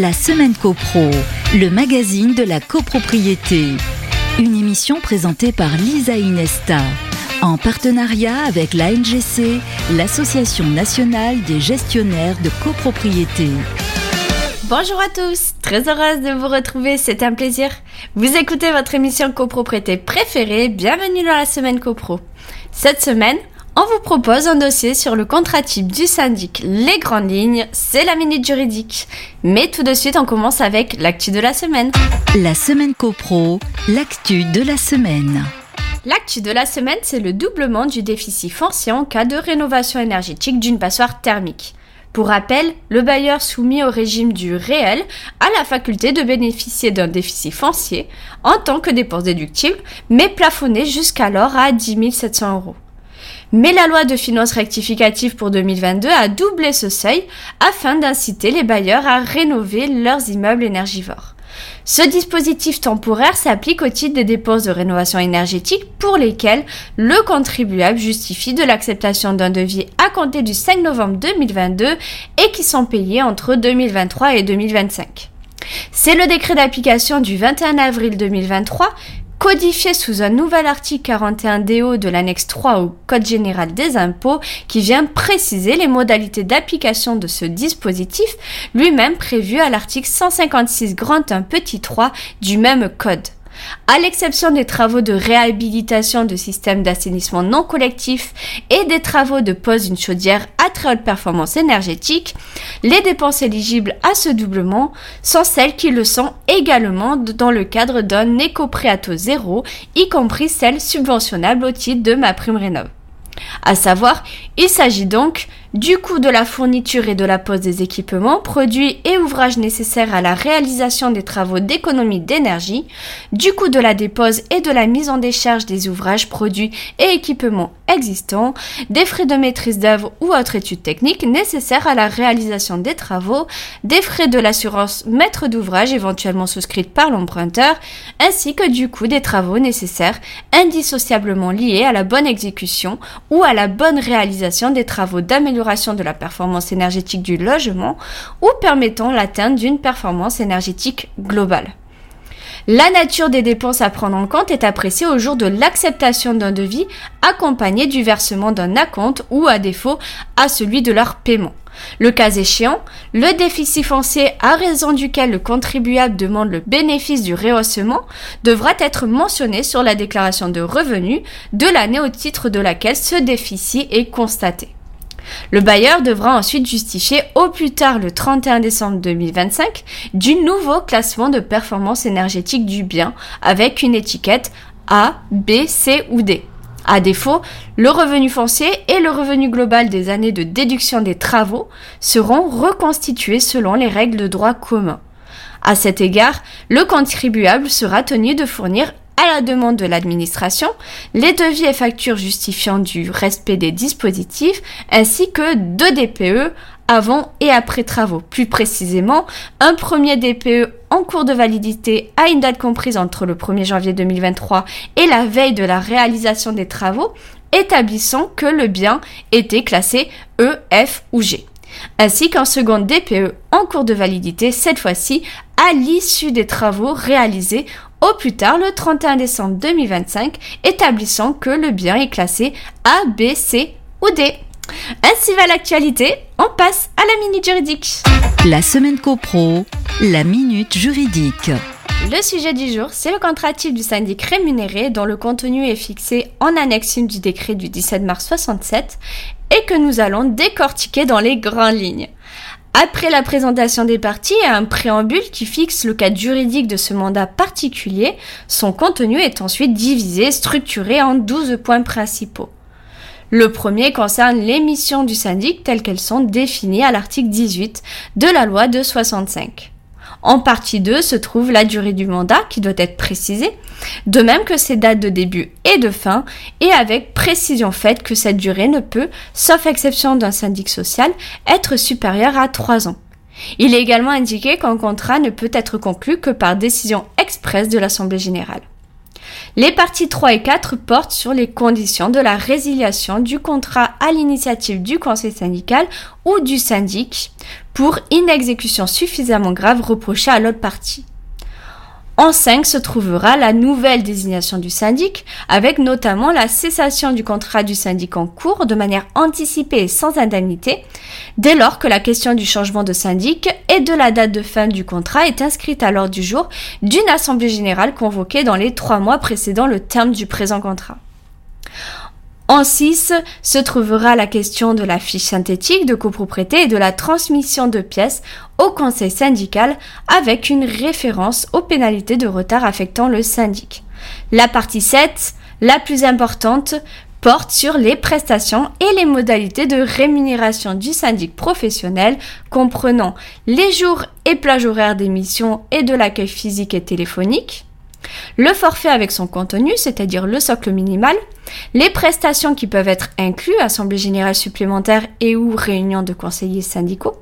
La Semaine CoPro, le magazine de la copropriété. Une émission présentée par Lisa Inesta, en partenariat avec l'ANGC, l'Association nationale des gestionnaires de copropriété. Bonjour à tous, très heureuse de vous retrouver, c'est un plaisir. Vous écoutez votre émission copropriété préférée, bienvenue dans la semaine copro. Cette semaine, on vous propose un dossier sur le contrat type du syndic Les Grandes Lignes, c'est la minute juridique. Mais tout de suite, on commence avec l'actu de la semaine. La semaine copro, l'actu de la semaine. L'actu de la semaine, c'est le doublement du déficit foncier en cas de rénovation énergétique d'une passoire thermique. Pour rappel, le bailleur soumis au régime du réel a la faculté de bénéficier d'un déficit foncier en tant que dépense déductible, mais plafonné jusqu'alors à 10 700 euros. Mais la loi de finances rectificative pour 2022 a doublé ce seuil afin d'inciter les bailleurs à rénover leurs immeubles énergivores. Ce dispositif temporaire s'applique au titre des dépenses de rénovation énergétique pour lesquelles le contribuable justifie de l'acceptation d'un devis à compter du 5 novembre 2022 et qui sont payés entre 2023 et 2025. C'est le décret d'application du 21 avril 2023 codifié sous un nouvel article 41 DO de l'annexe 3 au Code général des impôts qui vient préciser les modalités d'application de ce dispositif, lui-même prévu à l'article 156 grand 1 petit 3 du même code. À l'exception des travaux de réhabilitation de systèmes d'assainissement non collectif et des travaux de pose d'une chaudière à très haute performance énergétique, les dépenses éligibles à ce doublement sont celles qui le sont également dans le cadre d'un éco-préato zéro, y compris celles subventionnables au titre de ma prime rénov. À savoir, il s'agit donc du coût de la fourniture et de la pose des équipements, produits et ouvrages nécessaires à la réalisation des travaux d'économie d'énergie, du coût de la dépose et de la mise en décharge des ouvrages, produits et équipements existants, des frais de maîtrise d'œuvre ou autres études techniques nécessaires à la réalisation des travaux, des frais de l'assurance maître d'ouvrage éventuellement souscrite par l'emprunteur, ainsi que du coût des travaux nécessaires indissociablement liés à la bonne exécution ou à la bonne réalisation des travaux d'amélioration de la performance énergétique du logement ou permettant l'atteinte d'une performance énergétique globale. La nature des dépenses à prendre en compte est appréciée au jour de l'acceptation d'un devis accompagné du versement d'un acompte ou à défaut à celui de leur paiement. Le cas échéant, le déficit foncier à raison duquel le contribuable demande le bénéfice du rehaussement devra être mentionné sur la déclaration de revenus de l'année au titre de laquelle ce déficit est constaté. Le bailleur devra ensuite justifier au plus tard le 31 décembre 2025 du nouveau classement de performance énergétique du bien avec une étiquette A, B, C ou D. À défaut, le revenu foncier et le revenu global des années de déduction des travaux seront reconstitués selon les règles de droit commun. À cet égard, le contribuable sera tenu de fournir à la demande de l'administration, les devis et factures justifiant du respect des dispositifs, ainsi que deux DPE avant et après travaux. Plus précisément, un premier DPE en cours de validité à une date comprise entre le 1er janvier 2023 et la veille de la réalisation des travaux, établissant que le bien était classé E, F ou G ainsi qu'un second DPE en cours de validité, cette fois-ci à l'issue des travaux réalisés au plus tard le 31 décembre 2025, établissant que le bien est classé A, B, C ou D. Ainsi va l'actualité, on passe à la minute juridique. La semaine copro, la minute juridique. Le sujet du jour, c'est le contrat type du syndic rémunéré dont le contenu est fixé en annexe 1 du décret du 17 mars 67 et que nous allons décortiquer dans les grandes lignes. Après la présentation des parties un préambule qui fixe le cadre juridique de ce mandat particulier, son contenu est ensuite divisé, structuré en 12 points principaux. Le premier concerne les missions du syndic telles qu'elles sont définies à l'article 18 de la loi de 65. En partie 2 se trouve la durée du mandat qui doit être précisée, de même que ses dates de début et de fin, et avec précision faite que cette durée ne peut, sauf exception d'un syndic social, être supérieure à 3 ans. Il est également indiqué qu'un contrat ne peut être conclu que par décision expresse de l'Assemblée générale. Les parties 3 et 4 portent sur les conditions de la résiliation du contrat à l'initiative du conseil syndical ou du syndic pour inexécution suffisamment grave reprochée à l'autre partie. En 5 se trouvera la nouvelle désignation du syndic, avec notamment la cessation du contrat du syndic en cours de manière anticipée et sans indemnité, dès lors que la question du changement de syndic et de la date de fin du contrat est inscrite à l'ordre du jour d'une assemblée générale convoquée dans les trois mois précédant le terme du présent contrat. En 6 se trouvera la question de la fiche synthétique de copropriété et de la transmission de pièces au conseil syndical avec une référence aux pénalités de retard affectant le syndic. La partie 7, la plus importante, porte sur les prestations et les modalités de rémunération du syndic professionnel comprenant les jours et plages horaires d'émission et de l'accueil physique et téléphonique, le forfait avec son contenu, c'est-à-dire le socle minimal, les prestations qui peuvent être inclus, assemblée générale supplémentaire et ou réunion de conseillers syndicaux,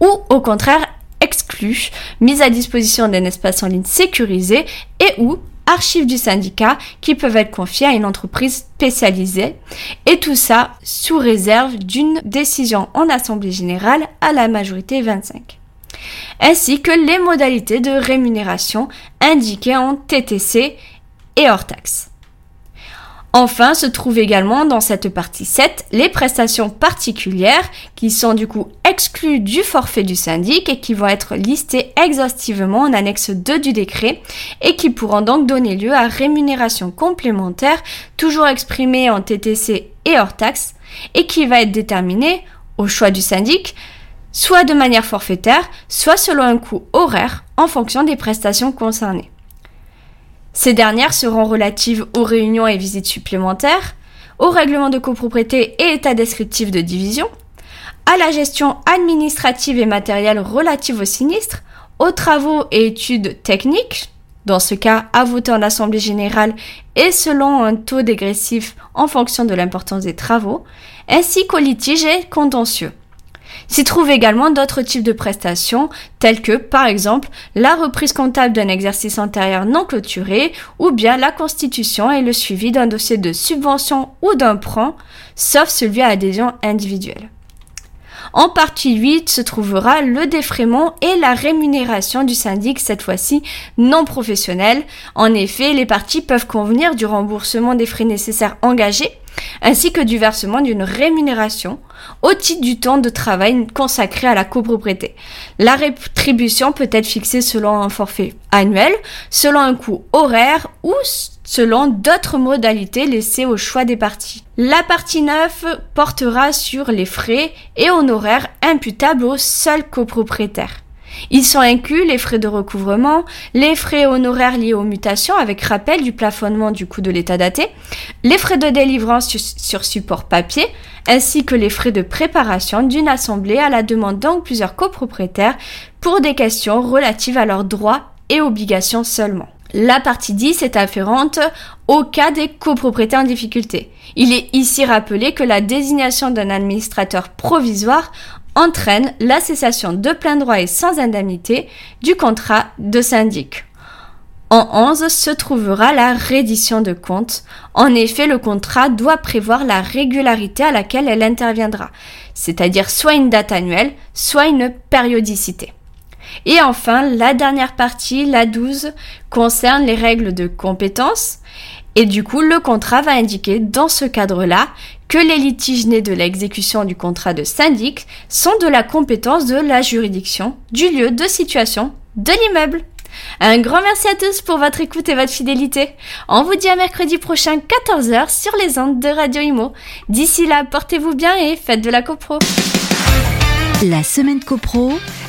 ou au contraire exclus, mise à disposition d'un espace en ligne sécurisé et ou archives du syndicat qui peuvent être confiées à une entreprise spécialisée et tout ça sous réserve d'une décision en assemblée générale à la majorité 25 ainsi que les modalités de rémunération indiquées en TTC et hors taxe. Enfin, se trouvent également dans cette partie 7 les prestations particulières qui sont du coup exclues du forfait du syndic et qui vont être listées exhaustivement en annexe 2 du décret et qui pourront donc donner lieu à rémunération complémentaire toujours exprimée en TTC et hors taxe et qui va être déterminée au choix du syndic soit de manière forfaitaire, soit selon un coût horaire en fonction des prestations concernées. Ces dernières seront relatives aux réunions et visites supplémentaires, au règlement de copropriété et état descriptif de division, à la gestion administrative et matérielle relative aux sinistres, aux travaux et études techniques, dans ce cas à voter en assemblée générale et selon un taux dégressif en fonction de l'importance des travaux, ainsi qu'aux litiges contentieux. S'y trouvent également d'autres types de prestations, telles que, par exemple, la reprise comptable d'un exercice antérieur non clôturé, ou bien la constitution et le suivi d'un dossier de subvention ou d'un prêt, sauf celui à adhésion individuelle. En partie 8 se trouvera le défraiement et la rémunération du syndic, cette fois-ci non professionnel. En effet, les parties peuvent convenir du remboursement des frais nécessaires engagés ainsi que du versement d'une rémunération au titre du temps de travail consacré à la copropriété. La rétribution peut être fixée selon un forfait annuel, selon un coût horaire ou selon d'autres modalités laissées au choix des parties. La partie 9 portera sur les frais et honoraires imputables au seul copropriétaire. Ils sont inclus les frais de recouvrement, les frais honoraires liés aux mutations avec rappel du plafonnement du coût de l'état daté, les frais de délivrance sur support papier, ainsi que les frais de préparation d'une assemblée à la demande de plusieurs copropriétaires pour des questions relatives à leurs droits et obligations seulement. La partie 10 est afférente au cas des copropriétés en difficulté. Il est ici rappelé que la désignation d'un administrateur provisoire entraîne la cessation de plein droit et sans indemnité du contrat de syndic. En 11 se trouvera la reddition de compte. En effet, le contrat doit prévoir la régularité à laquelle elle interviendra, c'est-à-dire soit une date annuelle, soit une périodicité. Et enfin, la dernière partie, la 12, concerne les règles de compétence. Et du coup, le contrat va indiquer dans ce cadre-là que les litiges nés de l'exécution du contrat de syndic sont de la compétence de la juridiction du lieu de situation de l'immeuble. Un grand merci à tous pour votre écoute et votre fidélité. On vous dit à mercredi prochain 14h sur les ondes de Radio Imo. D'ici là, portez-vous bien et faites de la copro. La semaine copro,